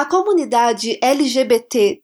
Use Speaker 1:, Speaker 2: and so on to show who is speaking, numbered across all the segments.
Speaker 1: A comunidade LGBTTIQA+,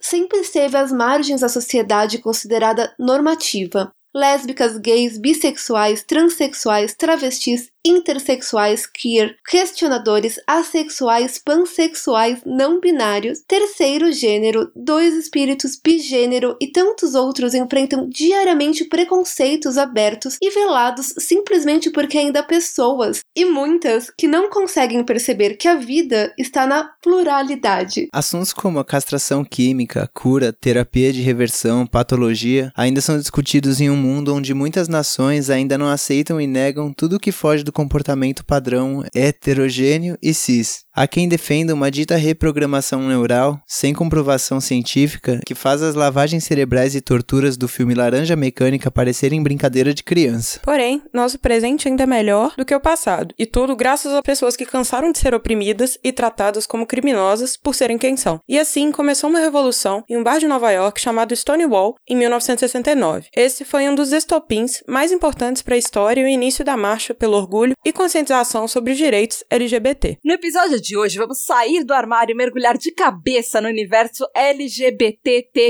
Speaker 1: sempre esteve às margens da sociedade considerada normativa. Lésbicas, gays, bissexuais, transexuais, travestis intersexuais, queer, questionadores, assexuais, pansexuais, não binários, terceiro gênero, dois espíritos, bigênero e tantos outros enfrentam diariamente preconceitos abertos e velados simplesmente porque ainda há pessoas, e muitas, que não conseguem perceber que a vida está na pluralidade.
Speaker 2: Assuntos como a castração química, cura, terapia de reversão, patologia ainda são discutidos em um mundo onde muitas nações ainda não aceitam e negam tudo que foge do comportamento padrão heterogêneo e cis. Há quem defenda uma dita reprogramação neural, sem comprovação científica, que faz as lavagens cerebrais e torturas do filme Laranja Mecânica parecerem brincadeira de criança.
Speaker 3: Porém, nosso presente ainda é melhor do que o passado, e tudo graças a pessoas que cansaram de ser oprimidas e tratadas como criminosas por serem quem são. E assim começou uma revolução em um bar de Nova York chamado Stonewall em 1969. Esse foi um dos estopins mais importantes para a história e o início da marcha pelo orgulho e conscientização sobre os direitos LGBT.
Speaker 4: No episódio de hoje, vamos sair do armário e mergulhar de cabeça no universo LGBTQIA+.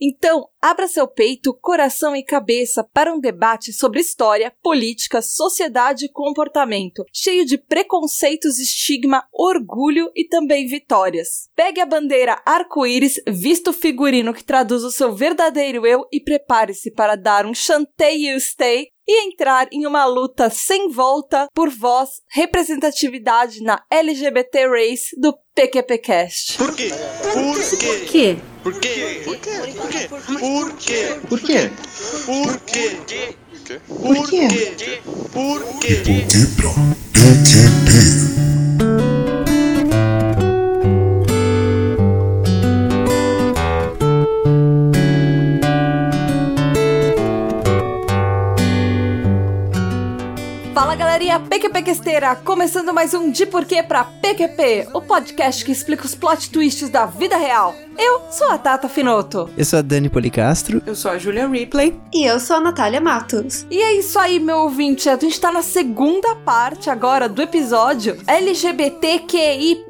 Speaker 4: Então, abra seu peito, coração e cabeça para um debate sobre história, política, sociedade e comportamento, cheio de preconceitos, estigma, orgulho e também vitórias. Pegue a bandeira arco-íris, vista o figurino que traduz o seu verdadeiro eu e prepare-se para dar um chantei you stay e entrar em uma luta sem volta por voz, representatividade na LGBT Race do PQPcast.
Speaker 5: Por quê? Por quê? Por quê? Por quê? Por quê? Por quê?
Speaker 6: Por quê?
Speaker 5: Por quê?
Speaker 6: Por quê?
Speaker 5: Por
Speaker 7: E
Speaker 5: quê?
Speaker 7: por que pra PQP?
Speaker 4: Fala galerinha PQPquesteira, começando mais um De Porquê pra PQP, o podcast que explica os plot twists da vida real. Eu sou a Tata Finoto.
Speaker 2: Eu sou a Dani Policastro.
Speaker 3: Eu sou a Julia Ripley.
Speaker 1: E eu sou a Natália Matos.
Speaker 4: E é isso aí, meu ouvinte. A gente tá na segunda parte agora do episódio LGBTQI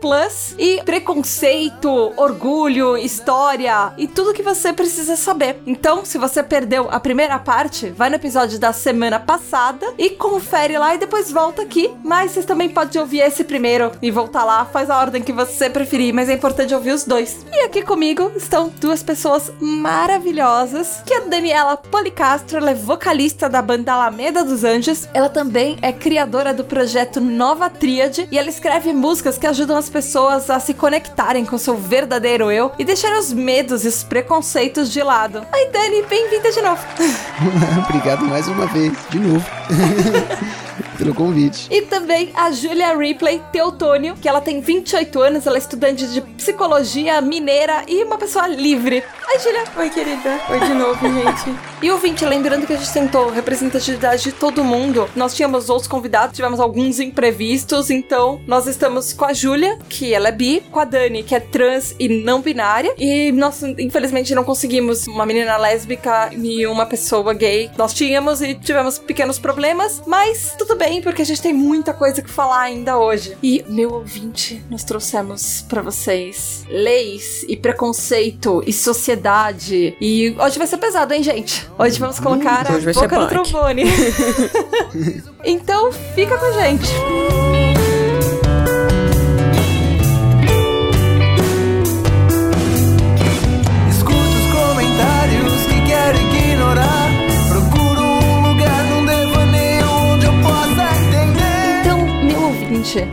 Speaker 4: e preconceito, orgulho, história e tudo que você precisa saber. Então, se você perdeu a primeira parte, vai no episódio da semana passada e confere lá e depois volta aqui. Mas vocês também podem ouvir esse primeiro e voltar lá, faz a ordem que você preferir, mas é importante ouvir os dois. E aqui comigo estão duas pessoas maravilhosas, que a Daniela Policastro, ela é vocalista da banda Alameda dos Anjos. Ela também é criadora do projeto Nova Tríade e ela escreve músicas que ajudam as pessoas a se conectarem com seu verdadeiro eu e deixar os medos e os preconceitos de lado. Oi, Dani, bem-vinda de novo.
Speaker 2: Obrigado mais uma vez, de novo, pelo convite.
Speaker 4: E também a Julia Ripley Teotônio, que ela tem 28 anos, ela é estudante de psicologia mineira e uma pessoa livre. Oi, Julia.
Speaker 3: Oi, querida. Oi de novo, gente.
Speaker 4: E ouvinte, lembrando que a gente tentou representatividade de todo mundo. Nós tínhamos outros convidados, tivemos alguns imprevistos, então nós estamos com a Júlia, que ela é bi, com a Dani, que é trans e não binária. E nós, infelizmente, não conseguimos uma menina lésbica e uma pessoa gay. Nós tínhamos e tivemos pequenos problemas, mas tudo bem, porque a gente tem muita coisa que falar ainda hoje. E, meu ouvinte, nós trouxemos pra vocês leis e preconceito e sociedade. E hoje vai ser pesado, hein, gente? Hoje vamos colocar
Speaker 3: hoje vai
Speaker 4: a boca no trombone. então, fica com a gente.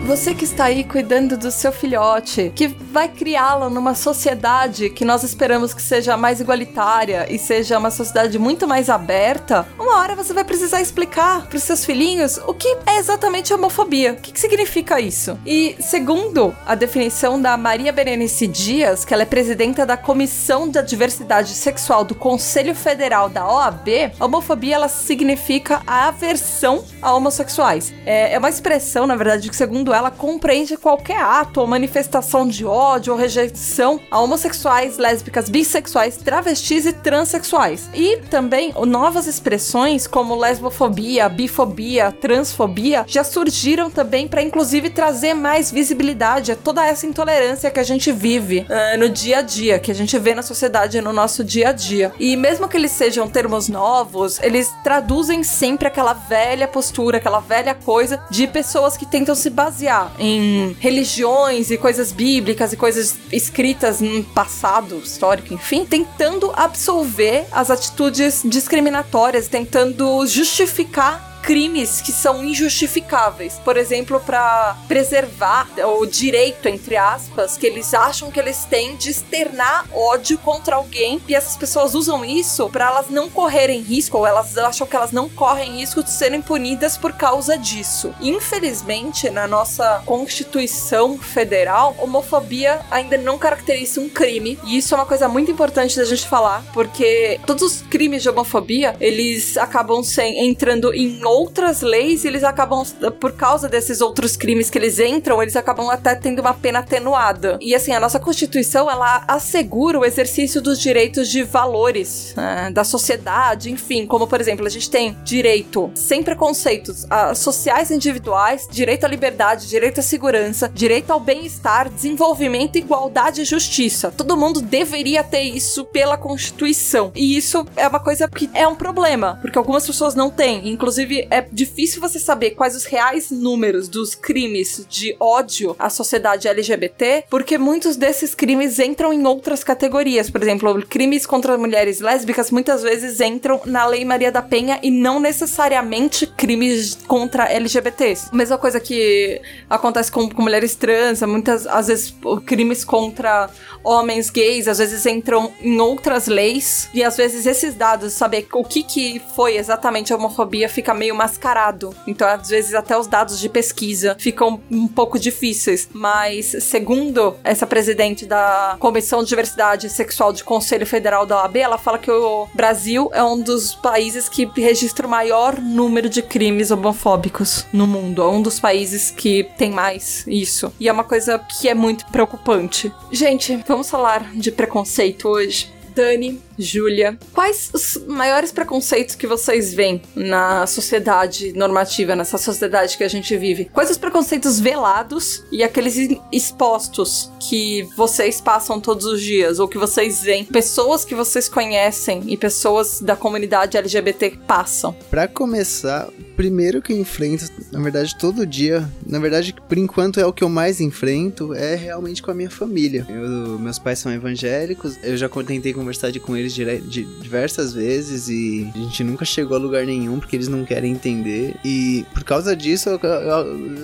Speaker 4: Você que está aí cuidando do seu filhote, que vai criá-lo numa sociedade que nós esperamos que seja mais igualitária e seja uma sociedade muito mais aberta, uma hora você vai precisar explicar para os seus filhinhos o que é exatamente homofobia. O que, que significa isso? E segundo a definição da Maria Berenice Dias, que ela é presidenta da Comissão da Diversidade Sexual do Conselho Federal da OAB, homofobia ela significa a aversão a homossexuais. É, é uma expressão, na verdade, que você segundo ela, compreende qualquer ato ou manifestação de ódio ou rejeição a homossexuais, lésbicas, bissexuais, travestis e transexuais. E também novas expressões como lesbofobia, bifobia, transfobia já surgiram também para inclusive trazer mais visibilidade a toda essa intolerância que a gente vive uh, no dia a dia, que a gente vê na sociedade no nosso dia a dia. E mesmo que eles sejam termos novos, eles traduzem sempre aquela velha postura, aquela velha coisa de pessoas que tentam se basear em religiões e coisas bíblicas e coisas escritas no passado histórico, enfim, tentando absolver as atitudes discriminatórias, tentando justificar crimes que são injustificáveis. Por exemplo, para preservar o direito, entre aspas, que eles acham que eles têm de externar ódio contra alguém e essas pessoas usam isso para elas não correrem risco ou elas acham que elas não correm risco de serem punidas por causa disso. Infelizmente, na nossa Constituição Federal, homofobia ainda não caracteriza um crime e isso é uma coisa muito importante da gente falar, porque todos os crimes de homofobia, eles acabam sem, entrando em outras leis e eles acabam, por causa desses outros crimes que eles entram, eles acabam até tendo uma pena atenuada. E assim, a nossa Constituição, ela assegura o exercício dos direitos de valores né, da sociedade, enfim, como por exemplo, a gente tem direito sem preconceitos a, sociais individuais, direito à liberdade, direito à segurança, direito ao bem-estar, desenvolvimento, igualdade e justiça. Todo mundo deveria ter isso pela Constituição. E isso é uma coisa que é um problema, porque algumas pessoas não têm. Inclusive, é difícil você saber quais os reais números dos crimes de ódio à sociedade LGBT, porque muitos desses crimes entram em outras categorias. Por exemplo, crimes contra mulheres lésbicas muitas vezes entram na Lei Maria da Penha e não necessariamente crimes contra LGBTs. Mesma coisa que acontece com, com mulheres trans, muitas às vezes crimes contra homens gays às vezes entram em outras leis e às vezes esses dados, saber o que que foi exatamente a homofobia fica meio meio mascarado. Então, às vezes, até os dados de pesquisa ficam um pouco difíceis. Mas, segundo essa presidente da Comissão de Diversidade Sexual do Conselho Federal da OAB, ela fala que o Brasil é um dos países que registra o maior número de crimes homofóbicos no mundo. É um dos países que tem mais isso. E é uma coisa que é muito preocupante. Gente, vamos falar de preconceito hoje. Dani, Júlia, quais os maiores preconceitos que vocês veem na sociedade normativa, nessa sociedade que a gente vive? Quais os preconceitos velados e aqueles expostos que vocês passam todos os dias ou que vocês veem? Pessoas que vocês conhecem e pessoas da comunidade LGBT passam?
Speaker 2: Para começar, primeiro que eu enfrento, na verdade, todo dia, na verdade, por enquanto é o que eu mais enfrento, é realmente com a minha família. Eu, meus pais são evangélicos, eu já tentei conversar com eles diversas vezes e a gente nunca chegou a lugar nenhum porque eles não querem entender. E por causa disso,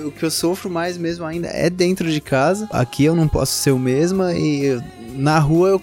Speaker 2: o que eu sofro mais mesmo ainda é dentro de casa. Aqui eu não posso ser o mesmo e na rua eu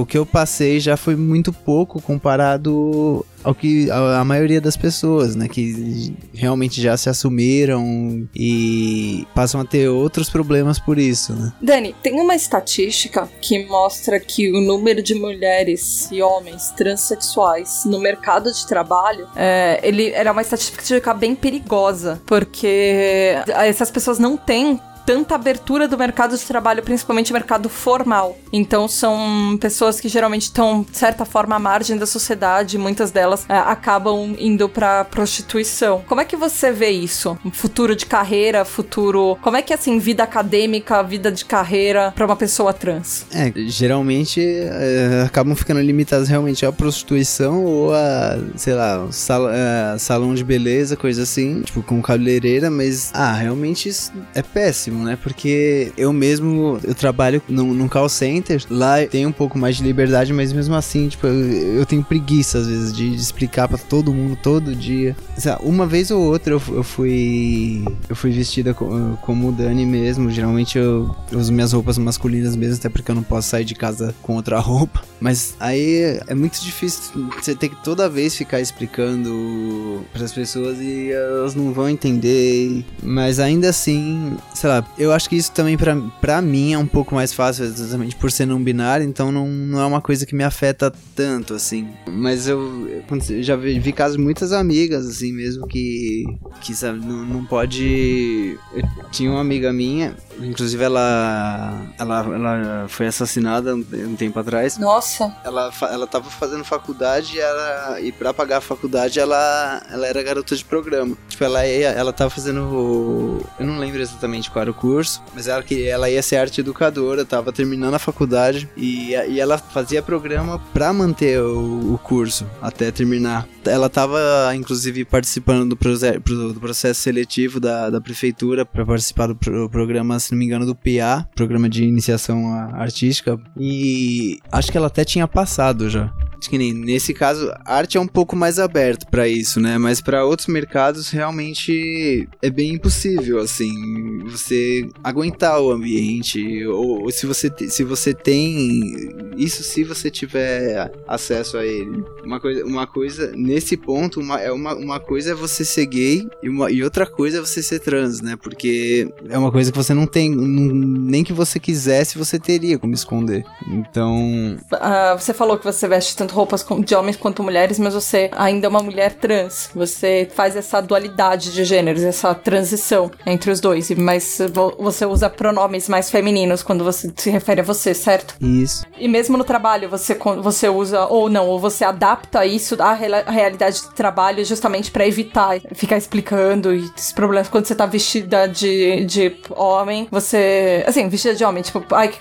Speaker 2: o que eu passei já foi muito pouco comparado ao que a, a, maioria das pessoas, né, que realmente já se assumiram e passam a ter outros problemas por isso, né?
Speaker 4: Dani, tem uma estatística que mostra que o número de mulheres e homens transexuais no mercado de trabalho, é, ele era uma estatística bem perigosa, porque essas pessoas não têm tanta abertura do mercado de trabalho, principalmente mercado formal. Então são pessoas que geralmente estão, de certa forma, à margem da sociedade, muitas delas é, acabam indo para prostituição. Como é que você vê isso? Futuro de carreira, futuro. Como é que é assim, vida acadêmica, vida de carreira para uma pessoa trans?
Speaker 2: É, geralmente é, acabam ficando limitadas realmente à prostituição ou a, sei lá, sal, é, salão de beleza, coisa assim, tipo com cabeleireira, mas ah, realmente isso é péssimo péssimo, né? Porque eu mesmo, eu trabalho num, num call center, lá tem um pouco mais de liberdade, mas mesmo assim, tipo, eu, eu tenho preguiça às vezes de, de explicar para todo mundo todo dia. Uma vez ou outra eu, eu fui eu fui vestida como, como Dani mesmo, geralmente eu, eu uso minhas roupas masculinas mesmo, até porque eu não posso sair de casa com outra roupa. Mas aí é muito difícil você ter que toda vez ficar explicando para as pessoas e elas não vão entender. Mas ainda assim, sei lá, Eu acho que isso também pra mim é um pouco mais fácil, exatamente por ser não binário, então não, não é uma coisa que me afeta tanto, assim. Mas eu, eu já vi, vi casos de muitas amigas, assim, mesmo que, que sabe, não, não pode. Eu tinha uma amiga minha, inclusive ela, ela, ela foi assassinada um, tempo atrás.
Speaker 4: Nossa.
Speaker 2: Ela, ela tava fazendo faculdade e, ela, e pra pagar a faculdade ela, ela era garota de programa. Tipo, ela ia, ela tava fazendo. Eu não lembro exatamente qual era o curso, mas ela, ela ia ser arte educadora, tava terminando a faculdade e, e ela fazia programa pra manter o, o curso até terminar. Ela tava, inclusive, participando do, proce- pro- do processo seletivo da, da prefeitura pra participar do pro- programa, se não me engano, do PA, Programa de Iniciação Artística. E acho que ela até tinha passado já. Que nem nesse caso, arte é um pouco mais aberto pra isso, né? Mas pra outros mercados realmente é bem impossível, assim, você aguentar o ambiente ou, ou se você se você tem isso se você tiver acesso a ele. Uma coisa, uma coisa nesse ponto, uma, é uma, uma coisa é você ser gay e, uma, e outra coisa é você ser trans, né? Porque é uma coisa que você não tem, nem que você quisesse, você teria como esconder. Então,
Speaker 4: Ah, você falou que você veste tanto roupas com- de homens quanto mulheres, mas você ainda é uma mulher trans. Você faz essa dualidade de gêneros, essa transição entre os dois. Mas vo- você usa pronomes mais femininos quando você se refere a você, certo?
Speaker 2: isso.
Speaker 4: E mesmo no trabalho, você, você usa, ou não, ou você adapta isso à realidade do trabalho justamente pra evitar ficar explicando e esses problemas. Quando você tá vestida de, de homem, você. Assim, vestida de homem, tipo, ai,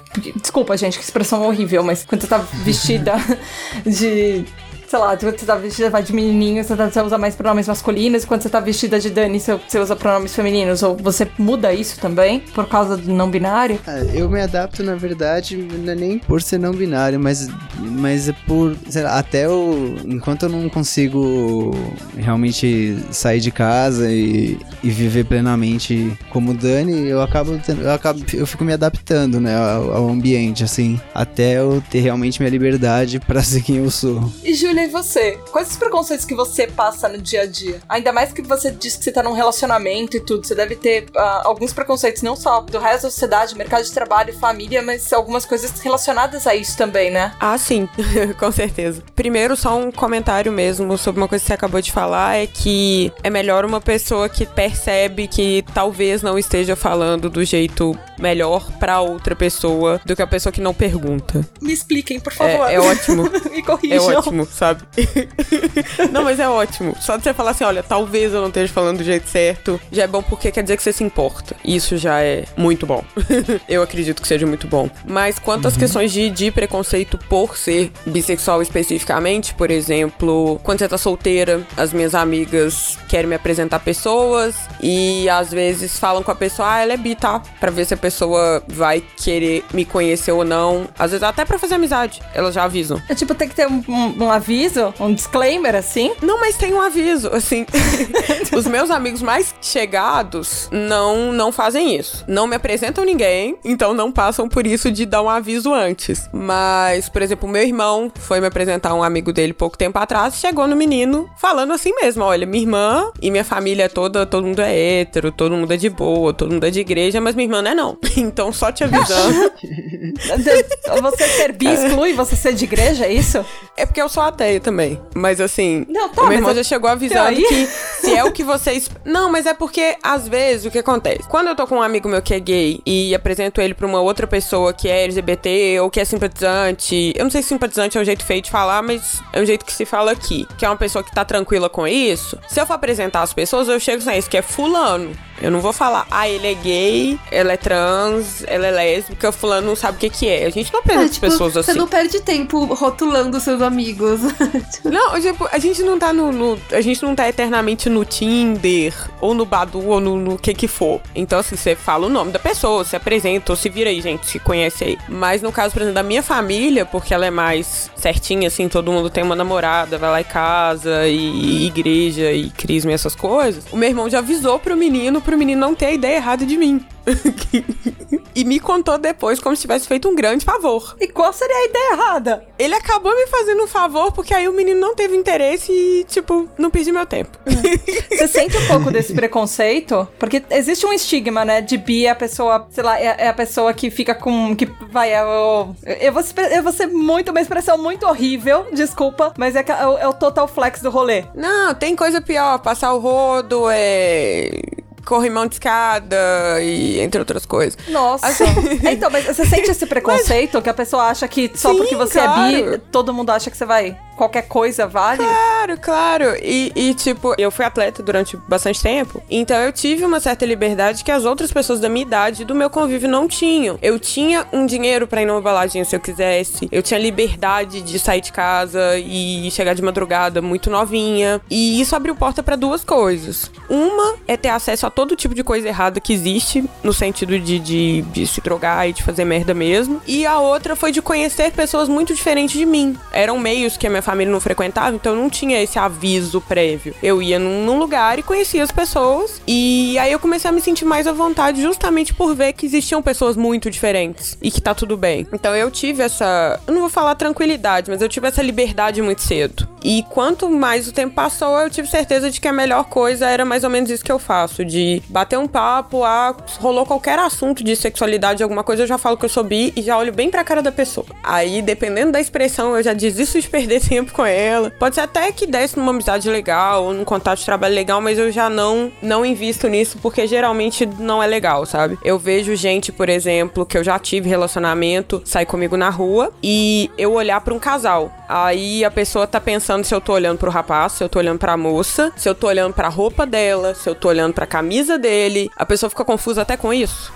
Speaker 4: desculpa, gente, que expressão horrível, mas quando você tá vestida de. Sei lá, quando você tá vestida vai de menininho, você, tá- você usa mais pronomes masculinos, quando você tá vestida de Dani, você, você usa pronomes femininos. Ou você muda isso também, por causa do não binário?
Speaker 2: Ah, Eu me adapto, na verdade, não é nem por ser não binário, mas, mas é por. sei lá, até eu. Enquanto eu não consigo realmente sair de casa e, e viver plenamente como Dani, eu acabo, eu acabo. Eu fico me adaptando, né, ao, ao ambiente, assim. Até eu ter realmente minha liberdade pra ser quem eu sou.
Speaker 4: E Júlia, e você? Quais os preconceitos que você passa no dia a dia? Ainda mais que você disse que você tá num relacionamento e tudo. Você deve ter ah, alguns preconceitos, não só do resto da sociedade, mercado de trabalho, família, mas algumas coisas relacionadas a isso também, né?
Speaker 3: Ah, sim, com certeza. Primeiro, só um comentário mesmo sobre uma coisa que você acabou de falar: é que é melhor uma pessoa que percebe que talvez não esteja falando do jeito melhor pra outra pessoa do que a pessoa que não pergunta.
Speaker 4: Me expliquem, por favor.
Speaker 3: É, é ótimo.
Speaker 4: Me
Speaker 3: É
Speaker 4: corrijam.
Speaker 3: ótimo, sabe? não, mas é ótimo. Só de você falar assim, olha, talvez eu não esteja falando do jeito certo, já é bom porque quer dizer que você se importa. Isso já é muito bom. eu acredito que seja muito bom. Mas quanto às questões de, de preconceito por ser bissexual especificamente, por exemplo, quando você tá solteira, as minhas amigas querem me apresentar pessoas e às vezes falam com a pessoa, ah, ela é bi, tá? Pra ver se a pessoa vai querer me conhecer ou não. Às vezes até pra fazer amizade, elas já avisam.
Speaker 4: É tipo, tem que ter um, um- um aviso, um disclaimer, assim.
Speaker 3: Não, mas tem um aviso, assim. Os meus amigos mais chegados não não fazem isso. Não me apresentam ninguém, então não passam por isso de dar um aviso antes. Mas, por exemplo, meu irmão foi me apresentar um amigo dele pouco tempo atrás, chegou no menino falando assim mesmo, olha, minha irmã e minha família toda, todo mundo é hétero, todo mundo é de boa, todo mundo é de igreja, mas minha irmã não é não. Então, só te avisando.
Speaker 4: Você ser bi exclui você ser de igreja, é isso?
Speaker 3: É porque eu sou ateia também. Mas assim,
Speaker 4: Não, tá,
Speaker 3: meu irmão já chegou avisando que se é o que vocês. Não, mas é porque, às vezes, o que acontece? Quando eu tô com um amigo meu que é gay e apresento ele pra uma outra pessoa que é LGBT ou que é simpatizante. Eu não sei se simpatizante é um jeito feio de falar, mas é um jeito que se fala aqui. Que é uma pessoa que tá tranquila com isso. Se eu for apresentar as pessoas, eu chego sem isso, que é fulano. Eu não vou falar, ah, ele é gay, ela é trans, ela é lésbica, fulano não sabe o que que é. A gente não apresenta
Speaker 1: É, tipo,
Speaker 3: pessoas assim.
Speaker 1: Você não perde tempo rotulando seus amigos.
Speaker 3: Não, tipo, a gente não tá no, no- A gente não tá eternamente no Tinder, ou no Badu, ou no, no que que for. Então, assim, você fala o nome da pessoa, se apresenta, ou se vira aí, gente, se conhece aí. Mas no caso, por exemplo, da minha família, porque ela é mais certinha, assim, todo mundo tem uma namorada, vai lá em casa, e, e igreja, e crisma e essas coisas. O meu irmão já avisou pro menino, pro menino não ter a ideia errada de mim. e me contou depois como se tivesse feito um grande favor.
Speaker 4: E qual seria a ideia errada?
Speaker 3: Ele acabou me fazendo um favor porque aí o menino não teve interesse e, tipo, não perdi meu tempo.
Speaker 4: Você sente um pouco desse preconceito? Porque existe um estigma, né? De bi é a pessoa, sei lá, é, é a pessoa que fica com. que vai. Eu, eu, vou, ser- eu vou ser muito, uma expressão muito horrível, desculpa, mas é, é, é o total flex do rolê.
Speaker 3: Não, tem coisa pior. Passar o rodo, é. Corrimão de escada e entre outras coisas.
Speaker 4: Nossa.
Speaker 3: Assim-
Speaker 4: É, então, mas você sente esse preconceito que a pessoa acha que só
Speaker 3: Sim,
Speaker 4: porque você é
Speaker 3: claro.
Speaker 4: bi, todo mundo acha que você vai. Qualquer coisa vale?
Speaker 3: Claro, claro. E, e, tipo, eu fui atleta durante bastante tempo. Então eu tive uma certa liberdade que as outras pessoas da minha idade, do meu convívio, não tinham. Eu tinha um dinheiro pra ir numa baladinha se eu quisesse. Eu tinha liberdade de sair de casa e chegar de madrugada muito novinha. E isso abriu porta pra duas coisas. Uma é ter acesso a todo tipo de coisa errada que existe, no sentido de, de, de se drogar e de fazer merda mesmo. E a outra foi de conhecer pessoas muito diferentes de mim. Eram meios que a minha família não frequentava, então eu não tinha esse aviso prévio. Eu ia num, num lugar e conhecia as pessoas. E aí eu comecei a me sentir mais à vontade justamente por ver que existiam pessoas muito diferentes e que tá tudo bem. Então eu tive essa. Eu não vou falar tranquilidade, mas eu tive essa liberdade muito cedo. E quanto mais o tempo passou, eu tive certeza de que a melhor coisa era mais ou menos isso que eu faço: de bater um papo, ah, rolou qualquer assunto de sexualidade, alguma coisa, eu já falo que eu sou bi e já olho bem pra cara da pessoa. Aí, dependendo da expressão, eu já desisto de perder tempo com ela. Pode ser até que desse numa amizade legal ou num contato de trabalho legal, mas eu já não, não invisto nisso porque geralmente não é legal, sabe? Eu vejo gente, por exemplo, que eu já tive relacionamento, sai comigo na rua e eu olhar pra um casal. Aí a pessoa tá pensando se eu tô olhando pro rapaz, se eu tô olhando pra moça, se eu tô olhando pra roupa dela, se eu tô olhando pra camisa dele. A pessoa fica confusa até com isso.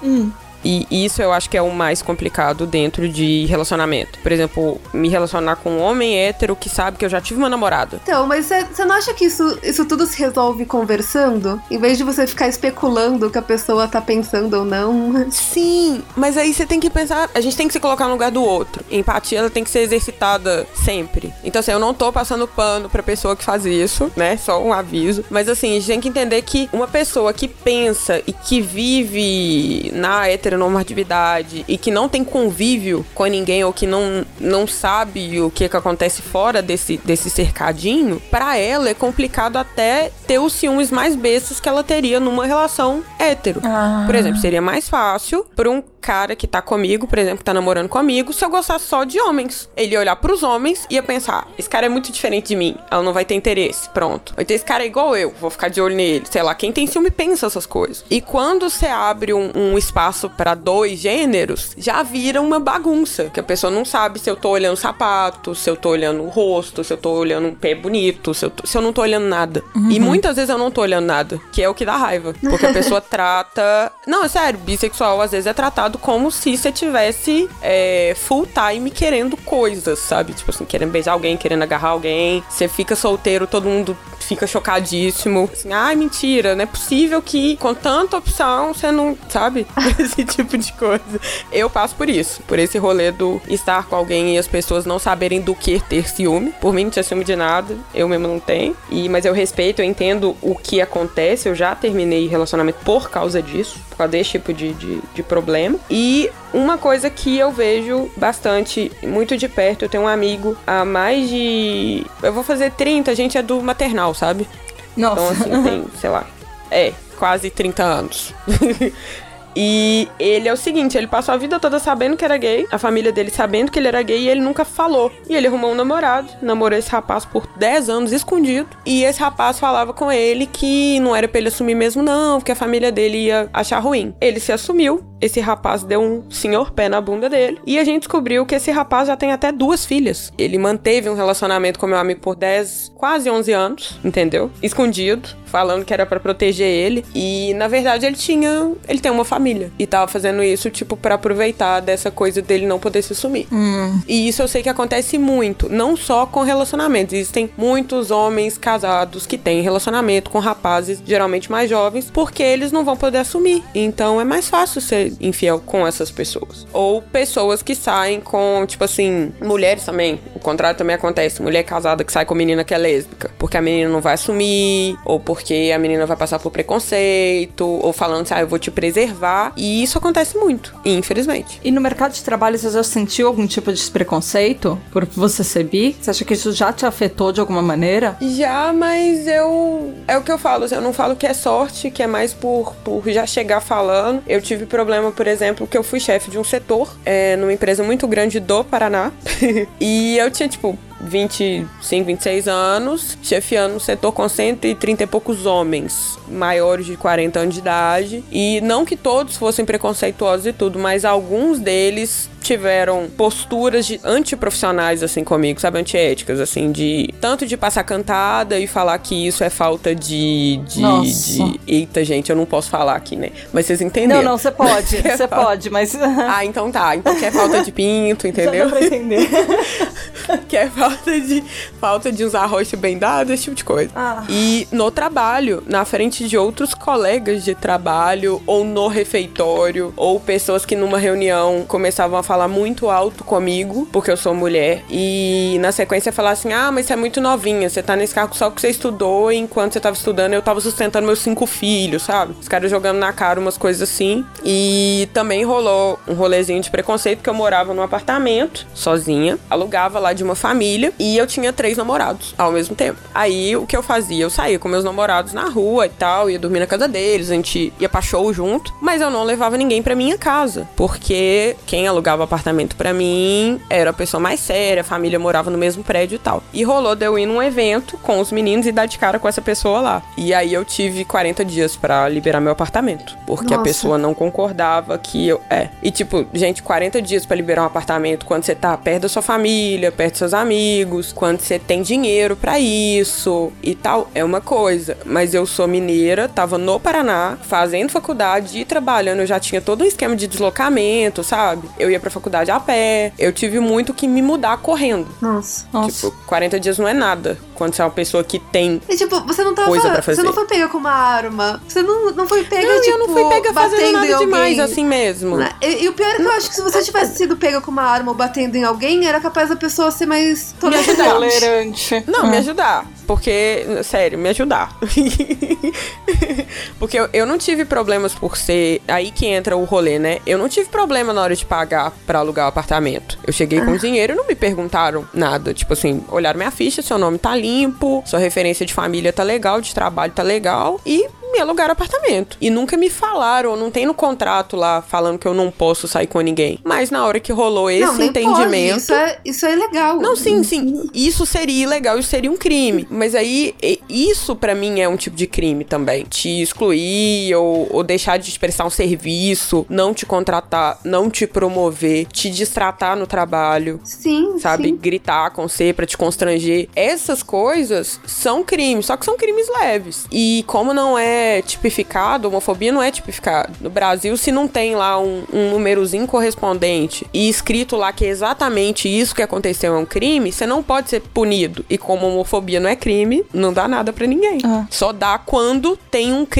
Speaker 3: E isso eu acho que é o mais complicado dentro de relacionamento. Por exemplo, me relacionar com um homem hétero que sabe que eu já tive uma namorada.
Speaker 1: Então, mas você não acha que isso, isso tudo se resolve conversando? Em vez de você ficar especulando o que a pessoa tá pensando ou não?
Speaker 3: Sim, mas aí você tem que pensar, a gente tem que se colocar no lugar do outro. Empatia ela tem que ser exercitada sempre. Então assim, eu não tô passando pano pra pessoa que faz isso, né? Só um aviso. Mas assim, a gente tem que entender que uma pessoa que pensa e que vive na heteronormatividade e que não tem convívio com ninguém ou que não, não sabe o que, que acontece fora desse, desse cercadinho, pra ela é complicado até ter os ciúmes mais bestas que ela teria numa relação hétero. Por exemplo, seria mais fácil pra um cara que tá comigo, por exemplo, que tá namorando comigo, se eu gostasse só de homens. Ele ia olhar pros homens e ia pensar: esse cara é muito diferente de mim, ela não vai ter interesse. Pronto. Ou então esse cara é igual eu, vou ficar de olho nele. Sei lá, quem tem ciúme pensa essas coisas. E quando você abre um, um espaço pra dois gêneros, já vira uma bagunça. Que a pessoa não sabe se eu tô olhando sapato, se eu tô olhando o rosto, se eu tô olhando um pé bonito, se eu, tô- se eu não tô olhando nada. E muitas vezes eu não tô olhando nada, que é o que dá raiva. Porque a pessoa trata. Não, é sério, bissexual às vezes é tratado como se você tivesse é, full time querendo coisas, sabe? Tipo assim, querendo beijar alguém, querendo agarrar alguém. Você fica solteiro, todo mundo fica chocadíssimo. Assim, ai, mentira, não é possível que com tanta opção você não, sabe? Esse tipo de coisa. Eu passo por isso, por esse rolê do estar com alguém e as pessoas não saberem do que ter ciúme. Por mim não tinha ciúme de nada, eu mesmo não tenho. E, mas eu respeito, eu entendo o que acontece. Eu já terminei relacionamento por causa disso, por causa desse tipo de, de, de problema. E uma coisa que eu vejo bastante, muito de perto, eu tenho um amigo há mais de. Eu vou fazer 30, a gente é do maternal, sabe? Então,
Speaker 4: Nossa.
Speaker 3: assim, tem, sei lá, é, quase 30 anos. E ele é o seguinte, ele passou a vida toda sabendo que era gay, a família dele sabendo que ele era gay e ele nunca falou. E ele arrumou um namorado, namorou esse rapaz por 10 anos escondido. E esse rapaz falava com ele que não era pra ele assumir mesmo não, porque a família dele ia achar ruim. Ele se assumiu, esse rapaz deu um senhor pé na bunda dele. E a gente descobriu que esse rapaz já tem até duas filhas. Ele manteve um relacionamento com meu amigo por 10, quase 11 anos, entendeu? Escondido, falando que era pra proteger ele. E na verdade ele tinha. Ele tem uma família. E tava fazendo isso, tipo, pra aproveitar dessa coisa dele não poder se assumir. E isso eu sei que acontece muito, não só com relacionamentos. Existem muitos homens casados que têm relacionamento com rapazes, geralmente mais jovens, porque eles não vão poder assumir. Então é mais fácil ser infiel com essas pessoas. Ou pessoas que saem com, tipo assim, mulheres também. O contrário também acontece. Mulher casada que sai com menina que é lésbica. Porque a menina não vai assumir, ou porque a menina vai passar por preconceito, ou falando assim, ah, eu vou te preservar. E isso acontece muito, infelizmente.
Speaker 4: E no mercado de trabalho você já sentiu algum tipo de preconceito por você ser bi? Você acha que isso já te afetou de alguma maneira?
Speaker 3: Já, mas eu. É o que eu falo, eu não falo que é sorte, que é mais por, por já chegar falando. Eu tive problema, por exemplo, que eu fui chefe de um setor é, numa empresa muito grande do Paraná. e eu tinha, tipo, 25, 26 anos, chefiando um setor com 130 e poucos homens, maiores de 40 anos de idade. E não que todos fossem preconceituosos e tudo, mas alguns deles tiveram posturas de antiprofissionais assim comigo, sabe, antiéticas, assim, de tanto de passar cantada e falar que isso é falta de de, de... eita, gente, eu não posso falar aqui, né? Mas vocês entenderam.
Speaker 4: Não, não, você pode, você pode, mas
Speaker 3: Ah, então tá. Então que é falta de pinto, entendeu?
Speaker 4: Já dá pra entender.
Speaker 3: que é falta de falta de usar rosto bem dado, esse tipo de coisa.
Speaker 4: Ah.
Speaker 3: E no trabalho, na frente de outros colegas de trabalho ou no refeitório ou pessoas que numa reunião começavam a falar muito alto comigo, porque eu sou mulher, e na sequência falar assim: "Ah, mas você é muito novinha, você tá nesse cargo só que você estudou, e enquanto você tava estudando, eu tava sustentando meus cinco filhos", sabe? Os caras jogando na cara umas coisas assim. E também rolou um rolezinho de preconceito porque eu morava num apartamento sozinha, alugava lá de uma família e eu tinha três namorados ao mesmo tempo. Aí o que eu fazia? Eu saía com meus namorados na rua e tal, ia dormir na casa deles, a gente ia pra show junto, mas eu não levava ninguém pra minha casa, porque quem alugava apartamento pra mim era a pessoa mais séria, a família morava no mesmo prédio e tal. E rolou de eu ir num evento com os meninos e dar de cara com essa pessoa lá. E aí eu tive 40 dias pra liberar meu apartamento, porque a
Speaker 1: Nossa.
Speaker 3: pessoa não concordava que eu. É. E tipo, gente, 40 dias pra liberar um apartamento quando você tá perto da sua família, perto dos seus amigos, quando você tem dinheiro pra isso e tal, é uma coisa. Mas eu sou mineira, tava no Paraná, fazendo faculdade e trabalhando. Eu já tinha todo um esquema de deslocamento, sabe? Eu ia pra faculdade a pé. Eu tive muito que me mudar correndo.
Speaker 1: Nossa.
Speaker 4: Nossa.
Speaker 3: Tipo, 40 dias não é nada. Quando você é uma pessoa que tem.
Speaker 1: E tipo, você não tava.
Speaker 3: Coisa pra fazer.
Speaker 1: Você não foi pega com uma arma. Você não, não foi pega,
Speaker 3: não,
Speaker 1: tipo,
Speaker 3: eu não fui pega fazendo nada demais, assim mesmo.
Speaker 1: Né? E, e o pior é que eu acho que se você tivesse sido pega com uma arma ou batendo em alguém, era capaz da pessoa ser mais tolerante.
Speaker 4: Tolerante.
Speaker 3: Não, me ajudar. Porque, sério, me ajudar. porque eu, eu não tive problemas por ser. Aí que entra o rolê, né? Eu não tive problema na hora de pagar pra alugar o apartamento. Eu cheguei com dinheiro e não me perguntaram nada. Tipo assim, olharam minha ficha, seu nome tá limpo, sua referência de família tá legal, de trabalho tá legal. E me alugaram apartamento. E nunca me falaram, não tem no contrato lá falando que eu não posso sair com ninguém. Mas na hora que rolou esse
Speaker 1: não,
Speaker 3: entendimento.
Speaker 1: Pode. Isso, é, isso é ilegal.
Speaker 3: Não, sim, sim. Isso seria ilegal, isso seria um crime. Mas aí, isso pra mim é um tipo de crime também. Te excluir ou, ou deixar de te prestar um serviço, não te contratar, não te promover, te distratar no trabalho.
Speaker 1: Sim,
Speaker 3: Sabe,
Speaker 1: sim.
Speaker 3: gritar com você pra te constranger. Essas coisas são crimes, só que são crimes leves. E como não é tipificado, homofobia não é tipificado. No Brasil, se não tem lá um, um númerozinho correspondente e escrito lá que é exatamente isso que aconteceu é um crime, você não pode ser punido. E como homofobia não é crime, não dá nada pra ninguém.
Speaker 4: Ah.
Speaker 3: Só dá quando tem um crime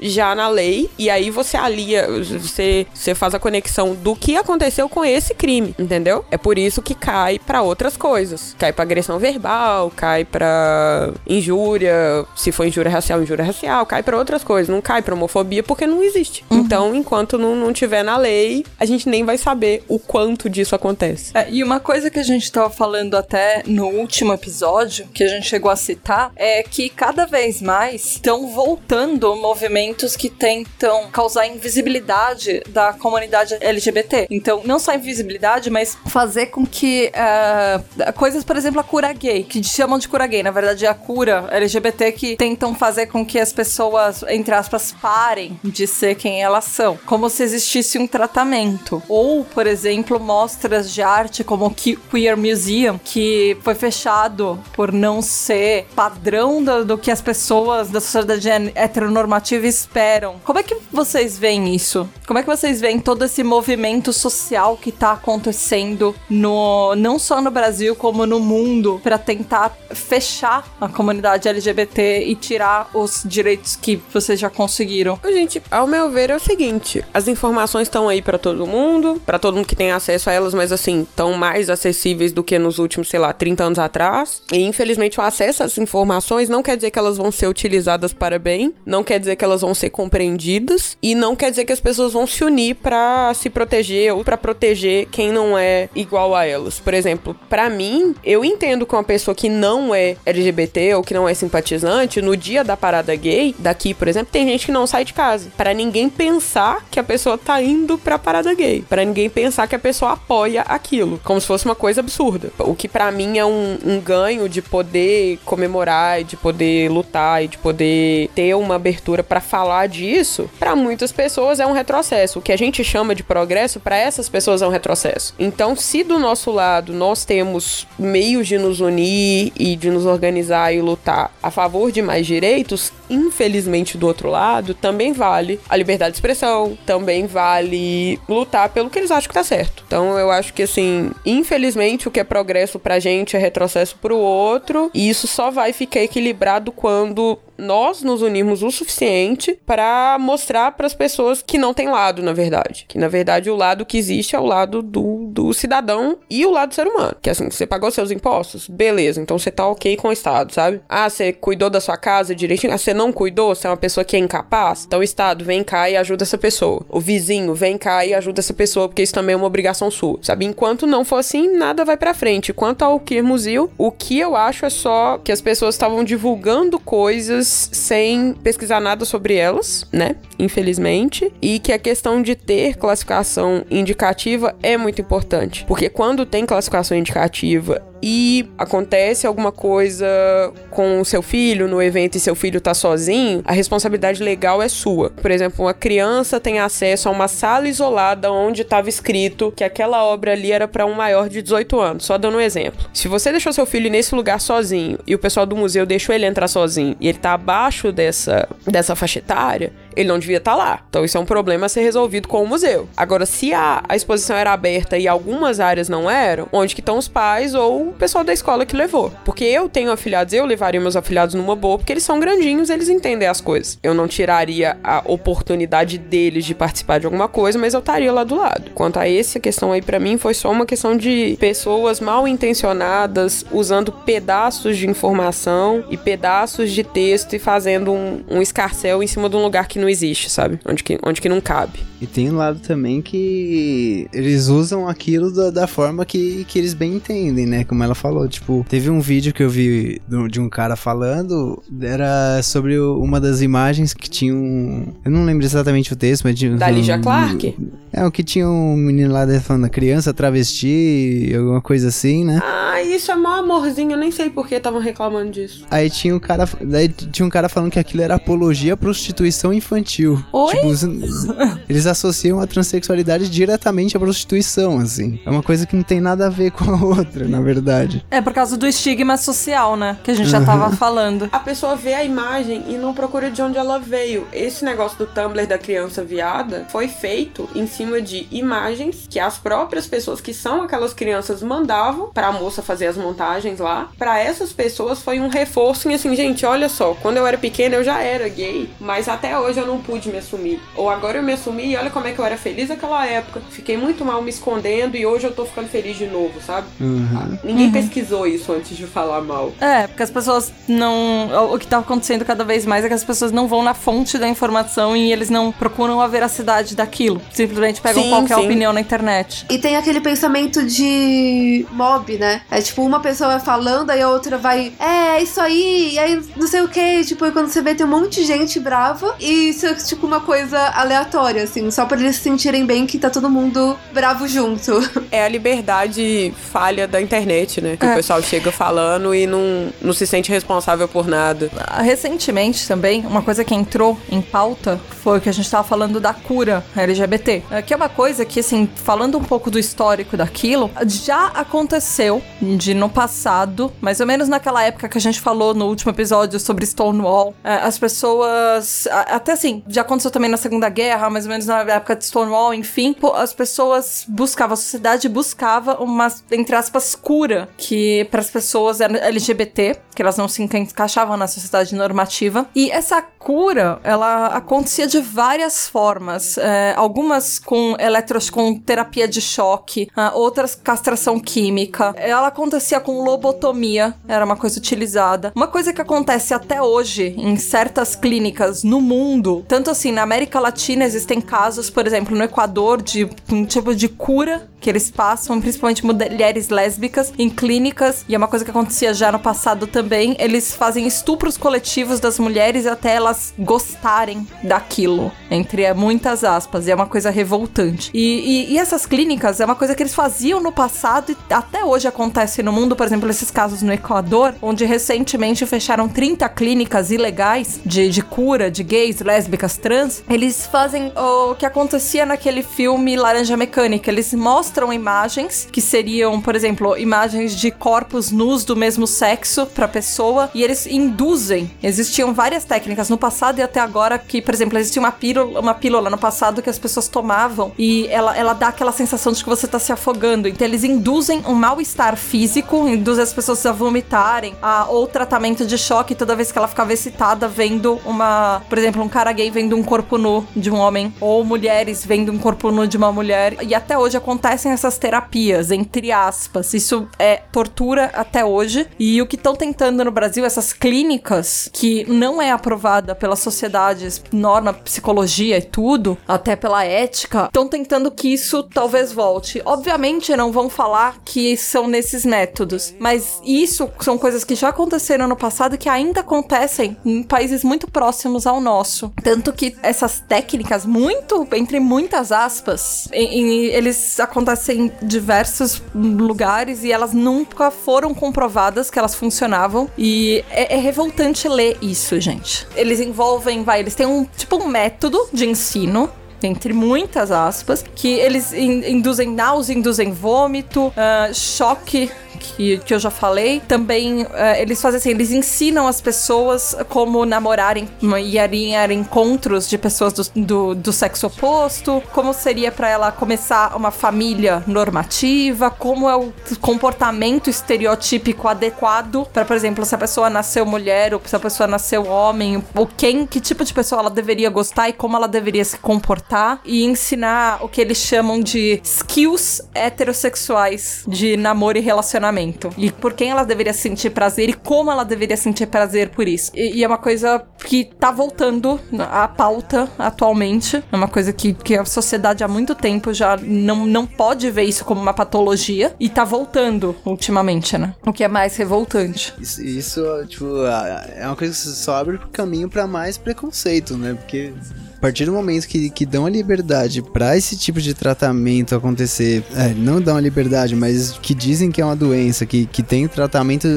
Speaker 3: já na lei e aí você alia, você, você faz a conexão do que aconteceu com esse crime, entendeu? É por isso que cai pra outras coisas. Cai pra agressão verbal, cai pra injúria, se for injúria racial, injúria racial, cai pra outras coisas, não cai pra homofobia porque não existe. Então, enquanto não, não tiver na lei, a gente nem vai saber o quanto disso acontece.
Speaker 4: É, e uma coisa que a gente tava falando até no último episódio, que a gente chegou a citar, é que cada vez mais estão voltando movimentos que tentam causar invisibilidade da comunidade LGBT. Então, não só invisibilidade, mas fazer com que é, coisas, por exemplo, a cura gay, que chamam de cura gay, na verdade é a cura LGBT que tentam fazer com que as pessoas, entre aspas, parem de ser quem elas são, como se existisse um tratamento. Ou, por exemplo, mostras de arte como o Que- Queer Museum, que foi fechado por não ser padrão do, do que as pessoas da sociedade hen- heteronormativa esperam. Como é que vocês veem isso? Como é que vocês veem todo esse movimento social que tá acontecendo no não só no Brasil como no mundo para tentar fechar a comunidade LGBT e tirar os direitos que vocês já conseguiram?
Speaker 3: Gente, ao meu ver é o seguinte, as informações estão aí pra todo mundo, pra todo mundo que tem acesso a elas, mas assim, estão mais acessíveis do que nos últimos, sei lá, 30 anos atrás. E infelizmente o acesso às informações não quer dizer que elas vão ser utilizadas para bem, não quer dizer que elas vão ser compreendidas e não quer dizer que as pessoas vão se unir pra se proteger ou pra proteger quem não é igual a elas. Por exemplo, pra mim, eu entendo que uma pessoa que não é LGBT ou que não é simpatizante, no dia da parada gay, daqui, por exemplo, tem gente que não sai de casa. Pra ninguém pensar que a pessoa tá indo pra parada gay. Pra ninguém pensar que a pessoa apoia aquilo. Como se fosse uma coisa absurda. O que pra mim é um, um ganho de poder comemorar, de poder lutar e de poder ter uma abertura pra falar disso, pra muitas pessoas é um retrocesso. O que a gente chama de progresso, pra essas pessoas é um retrocesso. Então, se do nosso lado nós temos meios de nos unir e de nos organizar e lutar a favor de mais direitos, infelizmente do outro lado também vale a liberdade de expressão, também vale lutar pelo que eles acham que tá certo. Então eu acho que assim, infelizmente o que é progresso pra gente é retrocesso pro outro, e isso só vai ficar equilibrado quando nós nos unirmos o suficiente para mostrar para as pessoas que não tem lado, na verdade. Que na verdade o lado que existe é o lado do, do cidadão e o lado do ser humano. Que assim, você pagou seus impostos? Beleza, então você tá ok com o Estado, sabe? Ah, você cuidou da sua casa direitinho? Ah, você não cuidou? Você é uma pessoa que é incapaz? Então o Estado vem cá e ajuda essa pessoa. O vizinho vem cá e ajuda essa pessoa, porque isso também é uma obrigação sua, sabe? Enquanto não for assim, nada vai para frente. Quanto ao Kirmuzil, o que eu acho é só que as pessoas estavam divulgando coisas sem pesquisar nada sobre elas, né? Infelizmente. E que a questão de ter classificação indicativa é muito importante. Porque quando tem classificação indicativa e acontece alguma coisa com o seu filho no evento e seu filho tá sozinho, a responsabilidade legal é sua. Por exemplo, uma criança tem acesso a uma sala isolada onde estava escrito que aquela obra ali era para um maior de 18 anos. Só dando um exemplo. Se você deixou seu filho nesse lugar sozinho e o pessoal do museu deixou ele entrar sozinho e ele tá abaixo dessa, dessa faixa etária, ele não devia estar lá. Então isso é um problema a ser resolvido com o museu. Agora, se a, a exposição era aberta e algumas áreas não eram, onde que estão os pais ou o pessoal da escola que levou? Porque eu tenho afilhados, eu levaria meus afilhados numa boa, porque eles são grandinhos, eles entendem as coisas. Eu não tiraria a oportunidade deles de participar de alguma coisa, mas eu estaria lá do lado. Quanto a essa questão aí, para mim, foi só uma questão de pessoas mal intencionadas usando pedaços de informação e pedaços de texto e fazendo um, um escarcel em cima de um lugar que não existe, sabe? Onde que, onde que não cabe.
Speaker 2: E tem um lado também que eles usam aquilo da, da forma que, que eles bem entendem, né? Como ela falou, tipo, teve um vídeo que eu vi do- de um cara falando, era sobre o- uma das imagens que tinha um... Eu não lembro exatamente o texto, mas tinha...
Speaker 3: Da
Speaker 2: um,
Speaker 3: Lígia Clark?
Speaker 2: É, o que tinha um menino lá falando criança, travesti, alguma coisa assim, né?
Speaker 3: Ah, isso é mó amorzinho, eu nem sei por que estavam reclamando disso.
Speaker 2: Aí tinha um cara, daí tinha um cara falando que aquilo era apologia à prostituição infantil.
Speaker 4: Oi?
Speaker 2: Tipo, eles associam a transexualidade diretamente à prostituição, assim. É uma coisa que não tem nada a ver com a outra, na verdade.
Speaker 4: É por causa do estigma social, né? Que a gente já tava falando.
Speaker 3: A pessoa vê a imagem e não procura de onde ela veio. Esse negócio do Tumblr da criança viada foi feito em cima de imagens que as próprias pessoas que são aquelas crianças mandavam pra moça fazer as montagens lá. Pra essas pessoas foi um reforço em assim, gente, olha só, quando eu era pequena eu já era gay, mas até hoje eu não pude me assumir. Ou agora eu me assumi e olha como é que eu era feliz naquela época. Fiquei muito mal me escondendo e hoje eu tô ficando feliz de novo, sabe?
Speaker 2: Uhum.
Speaker 3: Ninguém pesquisou isso antes de falar mal.
Speaker 4: É, porque as pessoas não. O o que tá acontecendo cada vez mais é que as pessoas não vão na fonte da informação e eles não procuram a veracidade daquilo. Simplesmente pegam
Speaker 3: Sim,
Speaker 4: qualquer
Speaker 3: sim.
Speaker 4: opinião na internet.
Speaker 1: E tem aquele pensamento de mob, né? É tipo, uma pessoa vai falando, aí a outra vai, é, é isso aí, e aí não sei o que. Tipo, e quando você vê, tem um monte de gente brava. E isso é tipo uma coisa aleatória, assim, só pra eles se sentirem bem que tá todo mundo bravo junto.
Speaker 3: É a liberdade falha da internet, né? Que o pessoal chega falando e não, não se sente responsável por nada.
Speaker 4: Ah, Recentemente também, uma coisa que entrou em pauta foi que a gente tava falando da cura LGBT. eh, Que é uma coisa que, assim, falando um pouco do histórico daquilo, já aconteceu de no passado, mais ou menos naquela época que a gente falou no último episódio sobre Stonewall, eh, as pessoas. Até assim, já aconteceu também na Segunda Guerra, mais ou menos na época de Stonewall, enfim, as pessoas buscavam, a sociedade buscava uma, entre aspas, cura que para as pessoas LGBT, que elas não se encaixavam na sociedade normativa. E essa cura, ela acontecia de várias formas. É, algumas com eletros, com terapia de choque, ah, outras castração química. Ela acontecia com lobotomia, era uma coisa utilizada. Uma coisa que acontece até hoje em certas clínicas no mundo, tanto assim, na América Latina existem casos, por exemplo, no Equador, de um tipo de cura que eles passam, principalmente mulheres lésbicas, em clínicas, e é uma coisa que acontecia já no passado também. Eles fazem estupros coletivos das mulheres até elas gostarem daquilo, entre muitas aspas, e é uma coisa revoltante. E, e, e essas clínicas é uma coisa que eles faziam no passado e até hoje acontece no mundo, por exemplo, esses casos no Equador, onde recentemente fecharam 30 clínicas ilegais de, de cura de gays, lésbicas, trans. Eles fazem o que acontecia naquele filme Laranja Mecânica. Eles mostram imagens que seriam, por exemplo, imagens de corpos nus do mesmo sexo para pessoa e eles induzem. Existiam várias técnicas no passado e até agora que, por exemplo, existia uma pílula, uma pílula no passado que as pessoas tomavam e ela, ela dá aquela sensação de que você tá se afogando. Então eles induzem um mal-estar físico, induzem as pessoas a vomitarem, a, ou tratamento de choque toda vez que ela ficava excitada vendo uma, por exemplo, um cara gay vendo um corpo nu de um homem, ou mulheres vendo um corpo nu de uma mulher. E até hoje acontecem essas terapias, entre aspas. Isso é tortura até hoje. E o que estão tentando no Brasil, essas clínicas, que não é aprovada pelas sociedades, norma, psicologia e tudo, até pela ética, estão tentando que isso talvez volte. Obviamente não vão falar que são nesses métodos, mas isso são coisas que já aconteceram no passado que ainda acontecem em países muito próximos ao nosso. Tanto que essas técnicas, muito, entre muitas aspas, em, em, eles acontecem em diversos lugares e elas nunca foram comprovadas que elas funcionavam. E é, é revoltante ler isso, gente. Eles envolvem, vai, eles têm um tipo um método de ensino entre muitas aspas, que eles in induzem náusea, induzem vômito, uh, choque que, que eu já falei. Também uh, eles fazem assim, eles ensinam as pessoas como namorarem e alinhar encontros de pessoas do, do, do sexo oposto, como seria para ela começar uma família normativa, como é o comportamento estereotípico adequado para, por exemplo, se a pessoa nasceu mulher ou se a pessoa nasceu homem, ou quem, que tipo de pessoa ela deveria gostar e como ela deveria se comportar e ensinar o que eles chamam de skills heterossexuais de namoro e relacionamento relacionamento. E por quem ela deveria sentir prazer e como ela deveria sentir prazer por isso. E, e é uma coisa que tá voltando à pauta atualmente. É uma coisa que, que a sociedade há muito tempo já não, não pode ver isso como uma patologia. E tá voltando ultimamente, né? O que é mais revoltante.
Speaker 2: Isso, isso tipo, é uma coisa que só abre caminho para mais preconceito, né? Porque a partir do momento que, que dão a liberdade para esse tipo de tratamento acontecer, é, não dão a liberdade, mas que dizem que é uma doença, que, que tem tratamento,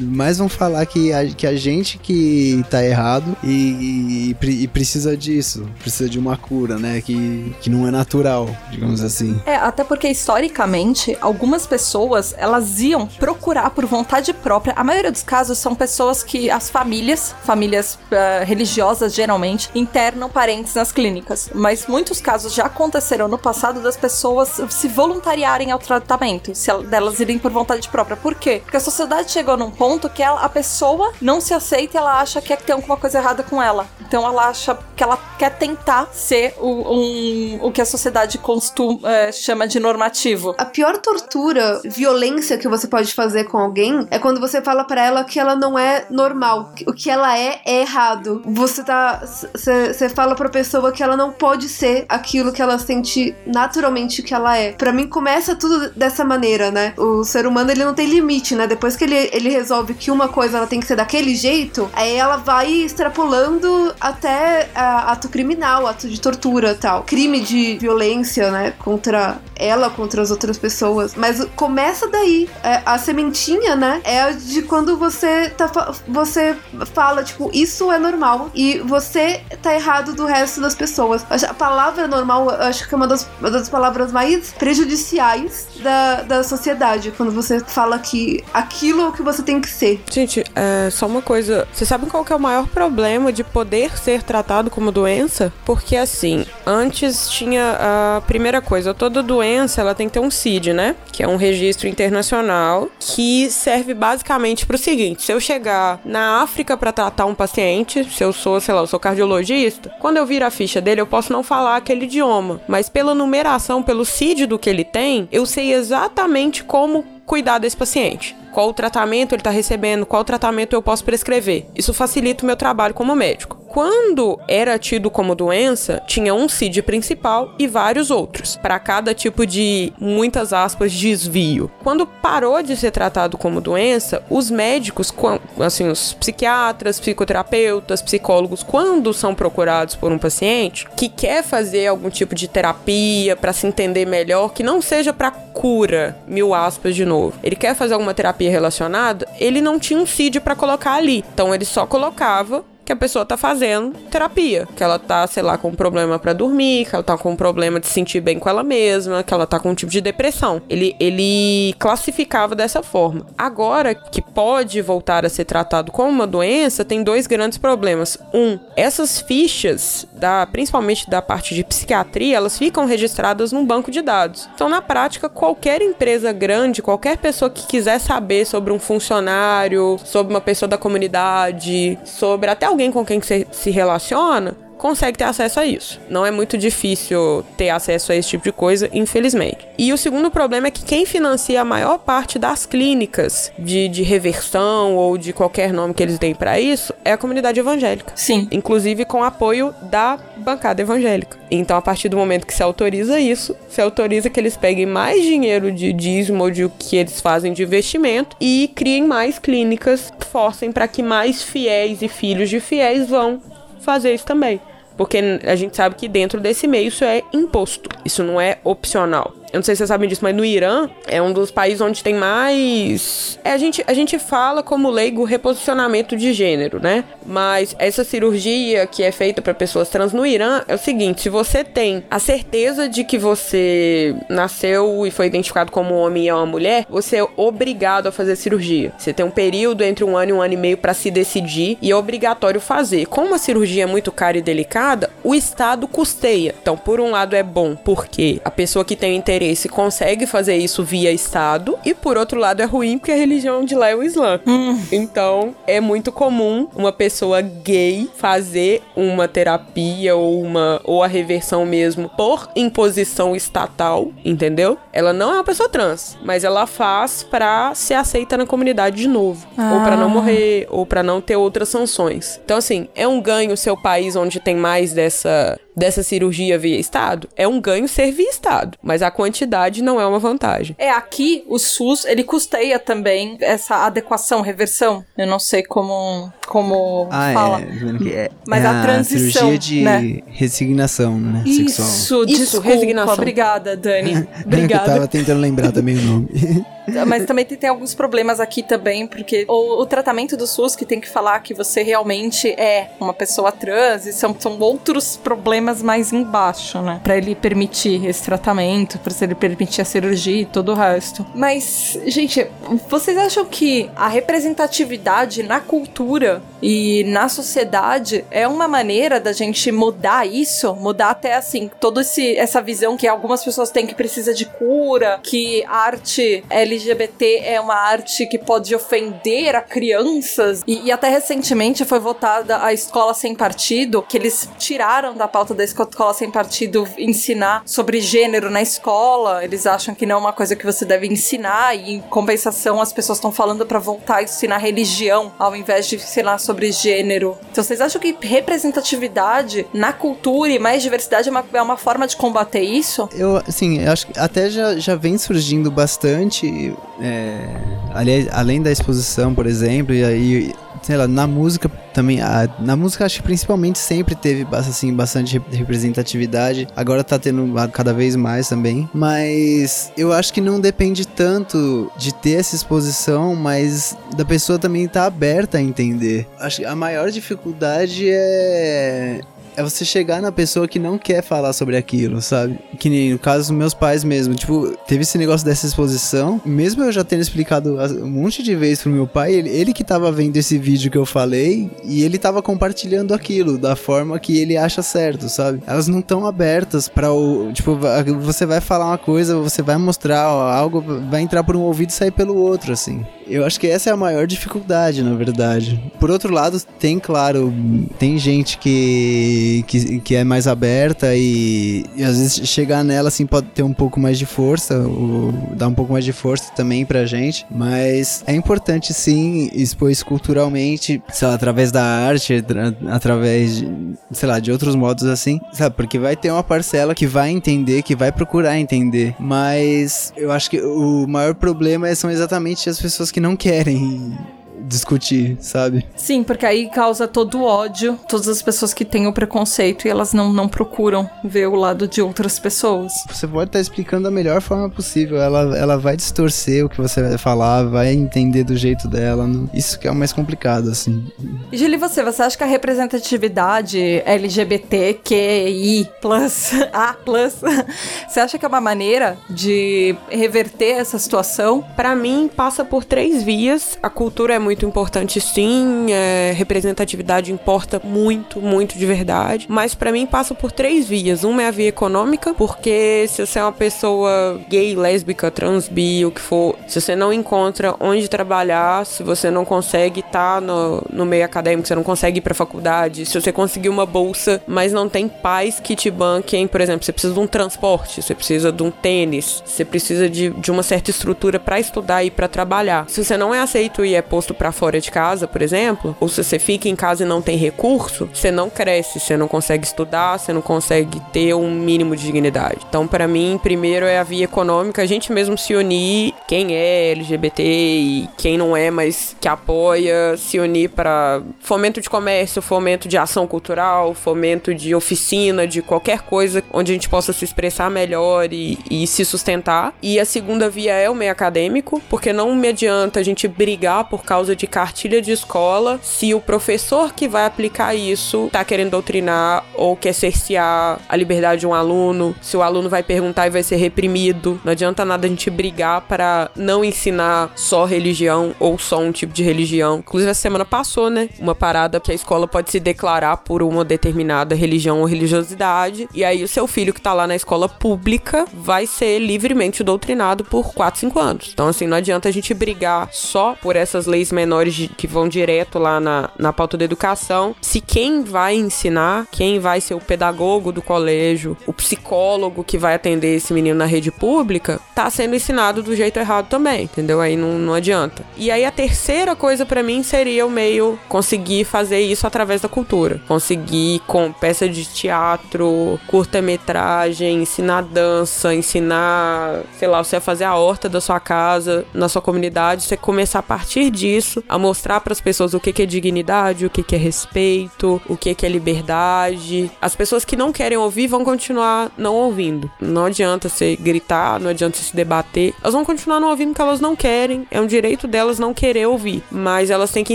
Speaker 2: mais vão falar que a, que a gente que tá errado e, e, e precisa disso, precisa de uma cura, né? Que, que não é natural, digamos assim.
Speaker 4: É, até porque historicamente, algumas pessoas elas iam procurar por vontade própria. A maioria dos casos são pessoas que as famílias, famílias uh, religiosas geralmente, internam parentes nas clínicas, mas muitos casos já aconteceram no passado das pessoas se voluntariarem ao tratamento, se delas irem por vontade própria. Por quê? Porque a sociedade chegou num ponto que ela, a pessoa não se aceita e ela acha que, é que tem alguma coisa errada com ela. Então ela acha que ela quer tentar ser o, um, o que a sociedade costuma, é, chama de normativo.
Speaker 1: A pior tortura, violência que você pode fazer com alguém é quando você fala para ela que ela não é normal. O que ela é é errado. Você tá. Você fala pra pessoa que ela não pode ser aquilo que ela sente naturalmente que ela é. Para mim começa tudo dessa maneira, né? O ser humano ele não tem limite, né? Depois que ele, ele resolve que uma coisa ela tem que ser daquele jeito, aí ela vai extrapolando até a, ato criminal, ato de tortura, tal, crime de violência, né? Contra ela, contra as outras pessoas. Mas começa daí. É, a sementinha, né? É de quando você tá você fala tipo isso é normal e você tá errado do resto das pessoas. A palavra normal, acho que é uma das, uma das palavras mais prejudiciais da, da sociedade, quando você fala que aquilo é o que você tem que ser.
Speaker 3: Gente, é, só uma coisa. Você sabe qual é o maior problema de poder ser tratado como doença? Porque assim, antes tinha a primeira coisa, toda doença ela tem que ter um CID, né? Que é um registro internacional que serve basicamente para o seguinte: se eu chegar na África para tratar um paciente, se eu sou, sei lá, eu sou cardiologista, quando eu vir a ficha dele, eu posso não falar aquele idioma, mas pela numeração, pelo CID do que ele tem, eu sei exatamente como cuidar desse paciente. Qual o tratamento ele está recebendo, qual tratamento eu posso prescrever. Isso facilita o meu trabalho como médico. Quando era tido como doença, tinha um CID principal e vários outros, para cada tipo de, muitas aspas, desvio. Quando parou de ser tratado como doença, os médicos, assim, os psiquiatras, psicoterapeutas, psicólogos, quando são procurados por um paciente que quer fazer algum tipo de terapia para se entender melhor, que não seja para cura, mil aspas de novo. Ele quer fazer alguma terapia relacionada, ele não tinha um CID para colocar ali. Então ele só colocava que a pessoa tá fazendo terapia, que ela tá, sei lá, com um problema para dormir, que ela tá com um problema de se sentir bem com ela mesma, que ela tá com um tipo de depressão. Ele, ele classificava dessa forma. Agora que pode voltar a ser tratado como uma doença, tem dois grandes problemas. Um, essas fichas da, principalmente da parte de psiquiatria, elas ficam registradas num banco de dados. Então, na prática, qualquer empresa grande, qualquer pessoa que quiser saber sobre um funcionário, sobre uma pessoa da comunidade, sobre até alguém com quem você se relaciona, consegue ter acesso a isso. Não é muito difícil ter acesso a esse tipo de coisa, infelizmente. E o segundo problema é que quem financia a maior parte das clínicas de, de reversão ou de qualquer nome que eles deem para isso é a comunidade evangélica.
Speaker 4: Sim.
Speaker 3: Inclusive com apoio da bancada evangélica. Então, a partir do momento que se autoriza isso, se autoriza que eles peguem mais dinheiro de dízimo ou de o que eles fazem de investimento e criem mais clínicas, forcem para que mais fiéis e filhos de fiéis vão fazer isso também. Porque a gente sabe que dentro desse meio isso é imposto, isso não é opcional. Eu não sei se vocês sabem disso, mas no Irã é um dos países onde tem mais. É, a, gente, a gente fala como leigo reposicionamento de gênero, né? Mas essa cirurgia que é feita para pessoas trans no Irã é o seguinte: se você tem a certeza de que você nasceu e foi identificado como homem e é uma mulher, você é obrigado a fazer cirurgia. Você tem um período entre um ano e um ano e meio para se decidir e é obrigatório fazer. Como a cirurgia é muito cara e delicada, o Estado custeia. Então, por um lado é bom porque a pessoa que tem interesse interesse consegue fazer isso via Estado, e por outro lado é ruim porque a religião de lá é o Islã.
Speaker 4: Hum.
Speaker 3: Então é muito comum uma pessoa gay fazer uma terapia ou uma ou a reversão mesmo por imposição estatal, entendeu? Ela não é uma pessoa trans, mas ela faz para ser aceita na comunidade de novo,
Speaker 4: Ah.
Speaker 3: ou para não morrer, ou para não ter outras sanções. Então assim, é um ganho seu país onde tem mais dessa dessa cirurgia via Estado? É um ganho ser via Estado, mas a quantidade não é uma vantagem.
Speaker 4: É, aqui o SUS, ele custeia também essa adequação, reversão. Eu não sei como, como
Speaker 2: Ah,
Speaker 4: fala.
Speaker 2: é, é.
Speaker 4: Mas
Speaker 2: é
Speaker 4: a transição,
Speaker 2: cirurgia de
Speaker 4: né?
Speaker 2: resignação, né? Sexual.
Speaker 4: Isso,
Speaker 3: Isso,
Speaker 4: desculpa.
Speaker 3: resignação.
Speaker 4: Obrigada, Dani.
Speaker 2: Eu
Speaker 4: Obrigada.
Speaker 2: tava tentando lembrar também o nome.
Speaker 4: Mas também tem, tem alguns problemas aqui também, porque o, o tratamento do SUS que tem que falar que você realmente é uma pessoa trans, e são, são outros problemas mais embaixo, né? Pra ele permitir esse tratamento, pra ele permitir a cirurgia e todo o resto. Mas, gente, vocês acham que a representatividade na cultura e na sociedade é uma maneira da gente mudar isso? Mudar até assim, toda essa visão que algumas pessoas têm que precisa de cura, que arte LGBT é uma arte que pode ofender a crianças. E, e até recentemente foi votada a escola sem partido, que eles tiraram da pauta da escola sem partido ensinar sobre gênero na escola. Eles acham que não é uma coisa que você deve ensinar, e em compensação as pessoas estão falando pra voltar a ensinar religião ao invés de ensinar sobre gênero. Então vocês acham que representatividade na cultura e mais diversidade é uma, é uma forma de combater isso?
Speaker 2: Eu, assim, eu acho que até já, já vem surgindo bastante, é, ali- além da exposição, por exemplo, e aí, sei lá, na música também, a- na música acho que principalmente sempre teve, assim, bastante rep- representatividade, agora tá tendo cada vez mais também, mas eu acho que não depende tanto de ter essa exposição, mas da pessoa também estar aberta a entender. Acho que a maior dificuldade é é você chegar na pessoa que não quer falar sobre aquilo, sabe? Que nem no caso dos meus pais mesmo. Tipo, teve esse negócio dessa exposição. Mesmo eu já tendo explicado um monte de vezes pro meu pai, ele, ele que tava vendo esse vídeo que eu falei e ele tava compartilhando aquilo da forma que ele acha certo, sabe? Elas não estão abertas para o. Tipo, você vai falar uma coisa, você vai mostrar algo, vai entrar por um ouvido e sair pelo outro, assim. Eu acho que essa é a maior dificuldade, na verdade. Por outro lado, tem, claro, tem gente que, que, que é mais aberta e, e às vezes chegar nela, assim, pode ter um pouco mais de força, ou dar um pouco mais de força também pra gente. Mas é importante, sim, expor isso culturalmente, sei lá, através da arte, através, de, sei lá, de outros modos assim, sabe? Porque vai ter uma parcela que vai entender, que vai procurar entender. Mas eu acho que o maior problema são exatamente as pessoas que não querem discutir, sabe?
Speaker 4: Sim, porque aí causa todo o ódio, todas as pessoas que têm o preconceito e elas não, não procuram ver o lado de outras pessoas.
Speaker 2: Você pode estar explicando da melhor forma possível, ela, ela vai distorcer o que você vai falar, vai entender do jeito dela, isso que é o mais complicado, assim.
Speaker 4: E Julie, você, você acha que a representatividade LGBTQI+, A+, você acha que é uma maneira de reverter essa situação?
Speaker 3: Para mim, passa por três vias. A cultura é muito importante sim, é, representatividade importa muito, muito de verdade, mas para mim passa por três vias. Uma é a via econômica, porque se você é uma pessoa gay, lésbica, trans, bi, o que for, se você não encontra onde trabalhar, se você não consegue estar tá no, no meio acadêmico, você não consegue ir pra faculdade, se você conseguir uma bolsa, mas não tem pais que te banquem, por exemplo, você precisa de um transporte, você precisa de um tênis, você precisa de, de uma certa estrutura para estudar e para trabalhar. Se você não é aceito e é posto para fora de casa, por exemplo, ou se você fica em casa e não tem recurso, você não cresce, você não consegue estudar, você não consegue ter um mínimo de dignidade. Então, para mim, primeiro é a via econômica, a gente mesmo se unir, quem é LGBT e quem não é, mas que apoia, se unir para fomento de comércio, fomento de ação cultural, fomento de oficina, de qualquer coisa onde a gente possa se expressar melhor e, e se sustentar. E a segunda via é o meio acadêmico, porque não me adianta a gente brigar por causa de cartilha de escola se o professor que vai aplicar isso tá querendo doutrinar ou quer cercear a liberdade de um aluno, se o aluno vai perguntar e vai ser reprimido. Não adianta nada a gente brigar para não ensinar só religião ou só um tipo de religião. Inclusive, a semana passou, né? Uma parada que a escola pode se declarar por uma determinada religião ou religiosidade. E aí, o seu filho que tá lá na escola pública vai ser livremente doutrinado por 4, 5 anos. Então, assim, não adianta a gente brigar só por essas leis menores de, que vão direto lá na, na pauta da educação, se quem vai ensinar, quem vai ser o pedagogo do colégio, o psicólogo que vai atender esse menino na rede pública, tá sendo ensinado do jeito errado também, entendeu? Aí não, não adianta. E aí a terceira coisa para mim seria o meio conseguir fazer isso através da cultura. Conseguir com peça de teatro, curta-metragem, ensinar dança, ensinar, sei lá, você fazer a horta da sua casa, na sua comunidade, você começar a partir disso a mostrar para as pessoas o que, que é dignidade, o que, que é respeito, o que, que é liberdade. As pessoas que não querem ouvir vão continuar não ouvindo. Não adianta você gritar, não adianta você se debater. Elas vão continuar não ouvindo porque elas não querem. É um direito delas não querer ouvir. Mas elas têm que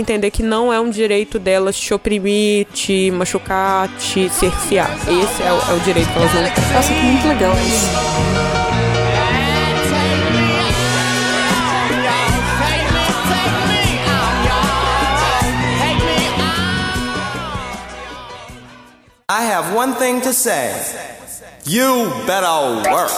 Speaker 3: entender que não é um direito delas te oprimir, te machucar, te cercear. Esse é o, é o direito que elas não.
Speaker 4: Nossa, que muito legal isso.
Speaker 8: I have one thing to say. You better work.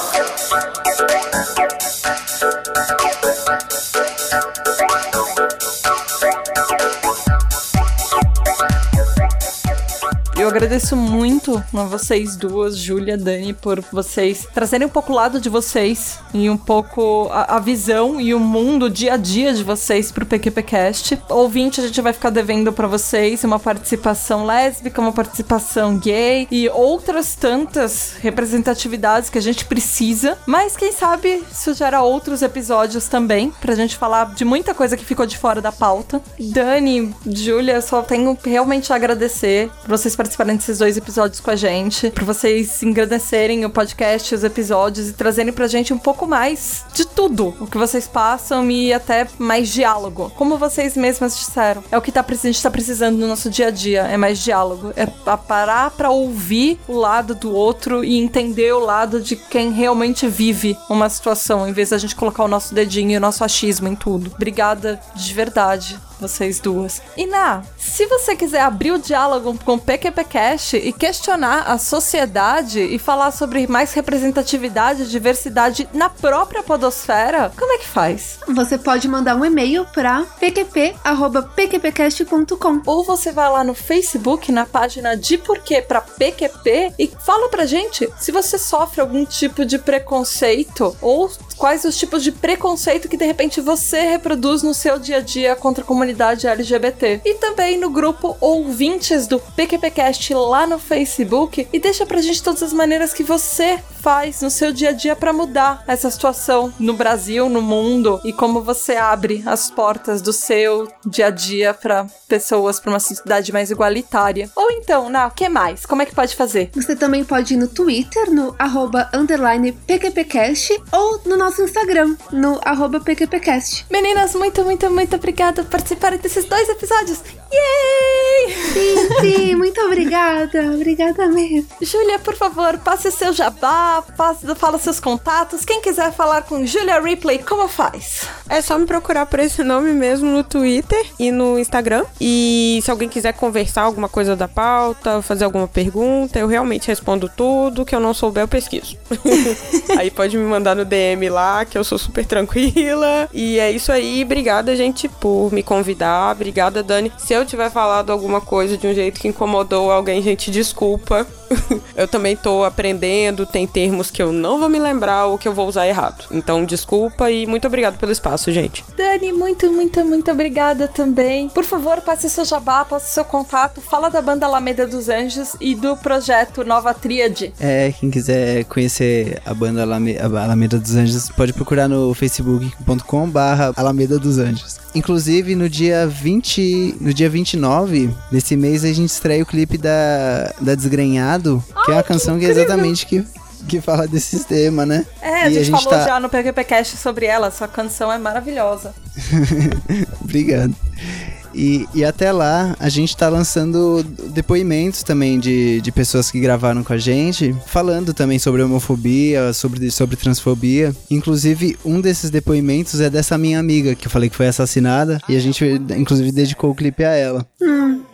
Speaker 4: Eu agradeço muito a vocês duas, Júlia, Dani, por vocês trazerem um pouco o lado de vocês e um pouco a, a visão e o mundo, o dia a dia de vocês pro PQPcast. Ouvinte, a gente vai ficar devendo para vocês uma participação lésbica, uma participação gay e outras tantas representatividades que a gente precisa. Mas quem sabe isso gera outros episódios também pra gente falar de muita coisa que ficou de fora da pauta. Dani, Júlia, só tenho realmente a agradecer por vocês participarem participarem desses dois episódios com a gente, por vocês engrandecerem o podcast, os episódios e trazerem pra gente um pouco mais de tudo o que vocês passam e até mais diálogo. Como vocês mesmas disseram, é o que tá, a gente tá precisando no nosso dia a dia, é mais diálogo, é pa- parar pra ouvir o lado do outro e entender o lado de quem realmente vive uma situação, em vez da gente colocar o nosso dedinho e o nosso achismo em tudo. Obrigada de verdade vocês duas. E Ná, se você quiser abrir o diálogo com o PQPcast e questionar a sociedade e falar sobre mais representatividade e diversidade na própria podosfera, como é que faz?
Speaker 1: Você pode mandar um e-mail para pqp.pqpcast.com.
Speaker 4: Ou você vai lá no Facebook, na página de porquê pra PQP e fala pra gente se você sofre algum tipo de preconceito ou quais os tipos de preconceito que de repente você reproduz no seu dia a dia contra a comunidade LGBT. E também no grupo ouvintes do PQPcast lá no Facebook e deixa pra gente todas as maneiras que você faz no seu dia a dia pra mudar essa situação no Brasil, no mundo e como você abre as portas do seu dia a dia pra pessoas pra uma sociedade mais igualitária. Ou então, na, o que mais? Como é que pode fazer?
Speaker 1: Você também pode ir no Twitter, no arroba underline PQPcast, ou no nosso Instagram, no arroba PQPcast.
Speaker 4: Meninas, muito, muito, muito obrigada por participarem desses dois episódios. Yay!
Speaker 1: Sim, sim, muito obrigada. Obrigada mesmo.
Speaker 4: Júlia, por favor, passe seu jabá, passe, fala seus contatos. Quem quiser falar com Julia Ripley, como faz?
Speaker 3: É só me procurar por esse nome mesmo no Twitter e no Instagram. E se alguém quiser conversar alguma coisa da pauta, fazer alguma pergunta, eu realmente respondo tudo. Que eu não souber, eu pesquiso. aí pode me mandar no DM lá, que eu sou super tranquila. E é isso aí. Obrigada, gente, por me convidar. Obrigada, Dani. Se eu tiver falado alguma coisa de um jeito que incomodou alguém, gente, desculpa. eu também tô aprendendo, tem termos que eu não vou me lembrar ou que eu vou usar errado. Então, desculpa e muito obrigado pelo espaço, gente.
Speaker 4: Dani, muito, muito, muito obrigada também. Por favor, passe seu jabá, passe seu contato, fala da banda Alameda dos Anjos e do projeto Nova Tríade.
Speaker 2: É, quem quiser conhecer a banda Alame- Alameda dos Anjos, pode procurar no facebook.com barra Alameda dos Anjos. Inclusive, no dia 20, no dia 29, nesse mês, a gente estreia o clipe da, da Desgrenhado, que é uma canção que é exatamente que, que fala desse tema, né?
Speaker 4: É, a gente,
Speaker 2: a gente
Speaker 4: falou
Speaker 2: tá-
Speaker 4: já no PQPcast sobre ela, sua canção é maravilhosa.
Speaker 2: Obrigado. E, e até lá, a gente tá lançando depoimentos também de, de pessoas que gravaram com a gente, falando também sobre homofobia, sobre, sobre transfobia. Inclusive, um desses depoimentos é dessa minha amiga, que eu falei que foi assassinada, e a gente, inclusive, dedicou o clipe a ela.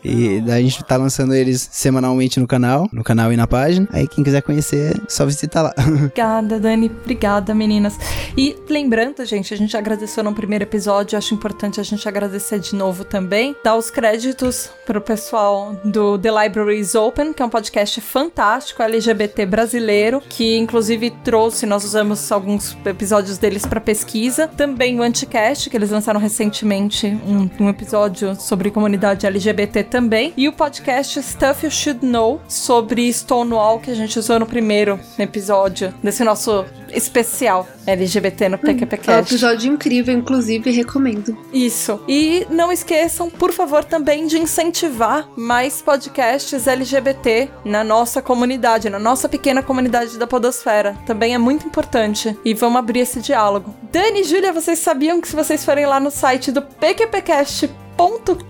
Speaker 2: E daí a gente tá lançando eles semanalmente no canal, no canal e na página. Aí quem quiser conhecer, é só visitar lá.
Speaker 4: Obrigada, Dani. Obrigada, meninas. E lembrando, gente, a gente agradeceu no primeiro episódio, acho importante a gente agradecer de novo também. Dar os créditos pro pessoal do The Library is Open, que é um podcast fantástico LGBT brasileiro, que inclusive trouxe, nós usamos alguns episódios deles para pesquisa. Também o Anticast, que eles lançaram recentemente um, um episódio sobre comunidade LGBT também. E o podcast Stuff You Should Know sobre Stonewall, que a gente usou no primeiro episódio desse nosso especial LGBT no
Speaker 1: É um
Speaker 4: PQPcast.
Speaker 1: episódio incrível, inclusive, recomendo.
Speaker 4: Isso. E não esqueçam, por favor, também de incentivar mais podcasts LGBT na nossa comunidade, na nossa pequena comunidade da Podosfera. Também é muito importante. E vamos abrir esse diálogo. Dani e Júlia, vocês sabiam que se vocês forem lá no site do PQPcast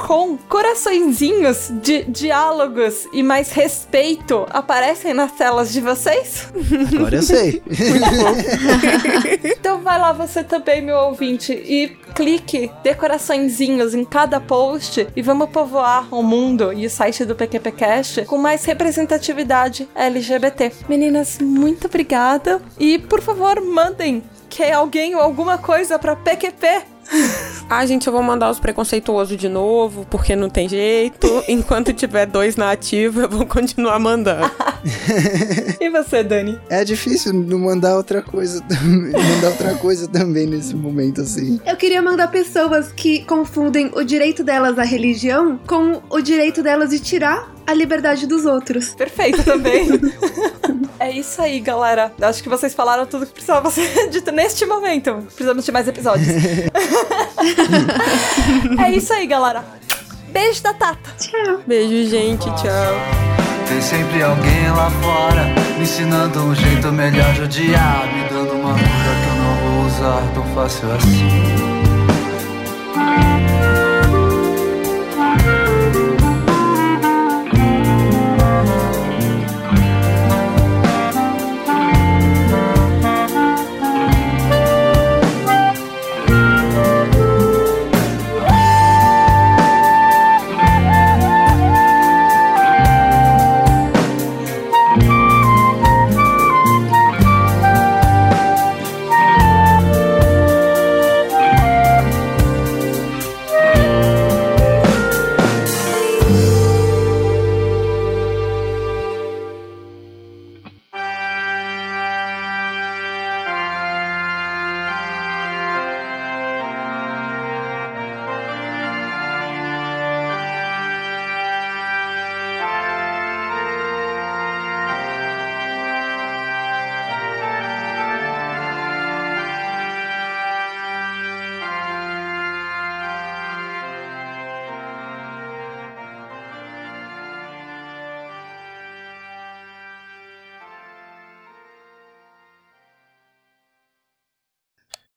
Speaker 4: com coraçõezinhos de diálogos e mais respeito aparecem nas telas de vocês?
Speaker 2: Agora eu sei.
Speaker 4: Então vai lá você também, meu ouvinte, e clique dê coraçõezinhos em cada post e vamos povoar o mundo e o site do PQPcast com mais representatividade LGBT. Meninas, muito obrigada e por favor, mandem que alguém ou alguma coisa pra PQP.
Speaker 3: Ah, gente, eu vou mandar os preconceituosos de novo, porque não tem jeito. Enquanto tiver dois na ativa, eu vou continuar mandando.
Speaker 4: E você, Dani?
Speaker 2: É difícil não mandar outra coisa também. mandar outra coisa também nesse momento, assim.
Speaker 1: Eu queria mandar pessoas que confundem o direito delas à religião com o direito delas de tirar a liberdade dos outros.
Speaker 4: Perfeito também. é isso aí, galera. Acho que vocês falaram tudo que precisava ser dito neste momento. Precisamos de mais episódios. é isso aí, galera. Beijo da Tata.
Speaker 1: Tchau.
Speaker 3: Beijo, gente. Tchau.
Speaker 8: Tem sempre alguém lá fora me ensinando um jeito melhor de odiar, me dando uma cura que eu não vou usar tão fácil assim.